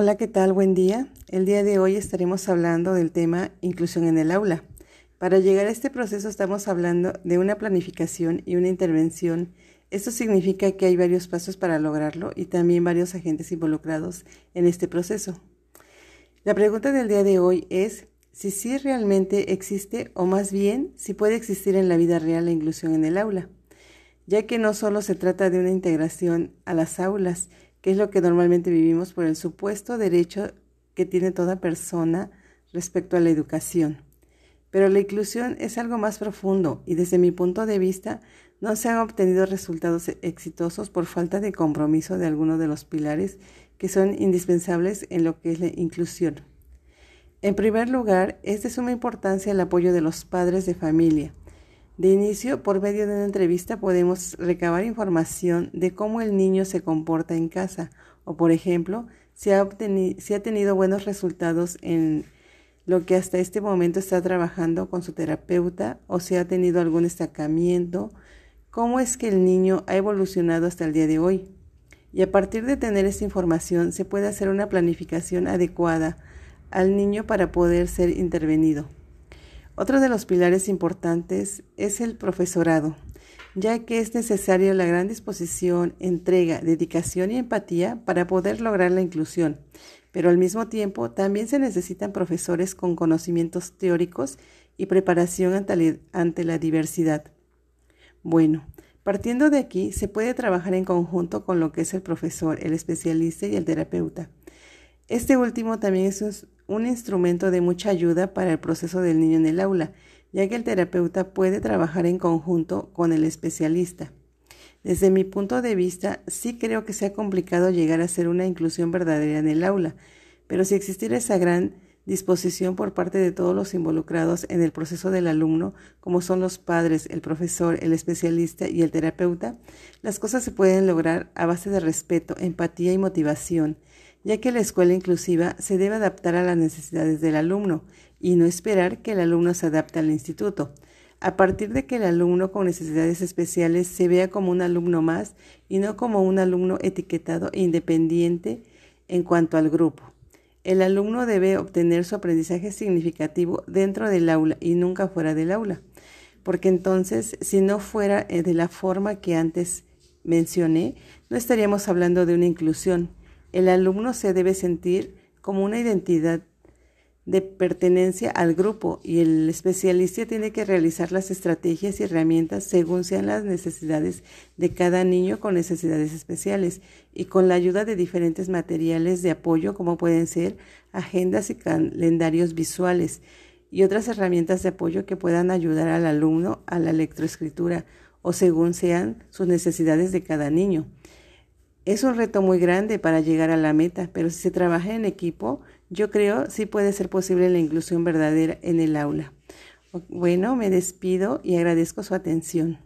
Hola, ¿qué tal? Buen día. El día de hoy estaremos hablando del tema inclusión en el aula. Para llegar a este proceso estamos hablando de una planificación y una intervención. Esto significa que hay varios pasos para lograrlo y también varios agentes involucrados en este proceso. La pregunta del día de hoy es si sí realmente existe o más bien si puede existir en la vida real la inclusión en el aula, ya que no solo se trata de una integración a las aulas, que es lo que normalmente vivimos por el supuesto derecho que tiene toda persona respecto a la educación. Pero la inclusión es algo más profundo y desde mi punto de vista no se han obtenido resultados exitosos por falta de compromiso de alguno de los pilares que son indispensables en lo que es la inclusión. En primer lugar, es de suma importancia el apoyo de los padres de familia, de inicio, por medio de una entrevista podemos recabar información de cómo el niño se comporta en casa o, por ejemplo, si ha, si ha tenido buenos resultados en lo que hasta este momento está trabajando con su terapeuta o si ha tenido algún destacamiento, cómo es que el niño ha evolucionado hasta el día de hoy. Y a partir de tener esta información se puede hacer una planificación adecuada al niño para poder ser intervenido. Otro de los pilares importantes es el profesorado, ya que es necesaria la gran disposición, entrega, dedicación y empatía para poder lograr la inclusión, pero al mismo tiempo también se necesitan profesores con conocimientos teóricos y preparación ante la diversidad. Bueno, partiendo de aquí, se puede trabajar en conjunto con lo que es el profesor, el especialista y el terapeuta. Este último también es un instrumento de mucha ayuda para el proceso del niño en el aula, ya que el terapeuta puede trabajar en conjunto con el especialista. Desde mi punto de vista, sí creo que sea complicado llegar a hacer una inclusión verdadera en el aula, pero si existiera esa gran disposición por parte de todos los involucrados en el proceso del alumno, como son los padres, el profesor, el especialista y el terapeuta, las cosas se pueden lograr a base de respeto, empatía y motivación, ya que la escuela inclusiva se debe adaptar a las necesidades del alumno y no esperar que el alumno se adapte al instituto. A partir de que el alumno con necesidades especiales se vea como un alumno más y no como un alumno etiquetado e independiente en cuanto al grupo. El alumno debe obtener su aprendizaje significativo dentro del aula y nunca fuera del aula, porque entonces si no fuera eh, de la forma que antes mencioné, no estaríamos hablando de una inclusión, el alumno se debe sentir como una identidad de pertenencia al grupo y el especialista tiene que realizar las estrategias y herramientas según sean las necesidades de cada niño con necesidades especiales y con la ayuda de diferentes materiales de apoyo como pueden ser agendas y calendarios visuales y otras herramientas de apoyo que puedan ayudar al alumno a la lectoescritura o según sean sus necesidades de cada niño. Es un reto muy grande para llegar a la meta, pero si se trabaja en equipo, yo creo sí puede ser posible la inclusión verdadera en el aula. Bueno, me despido y agradezco su atención.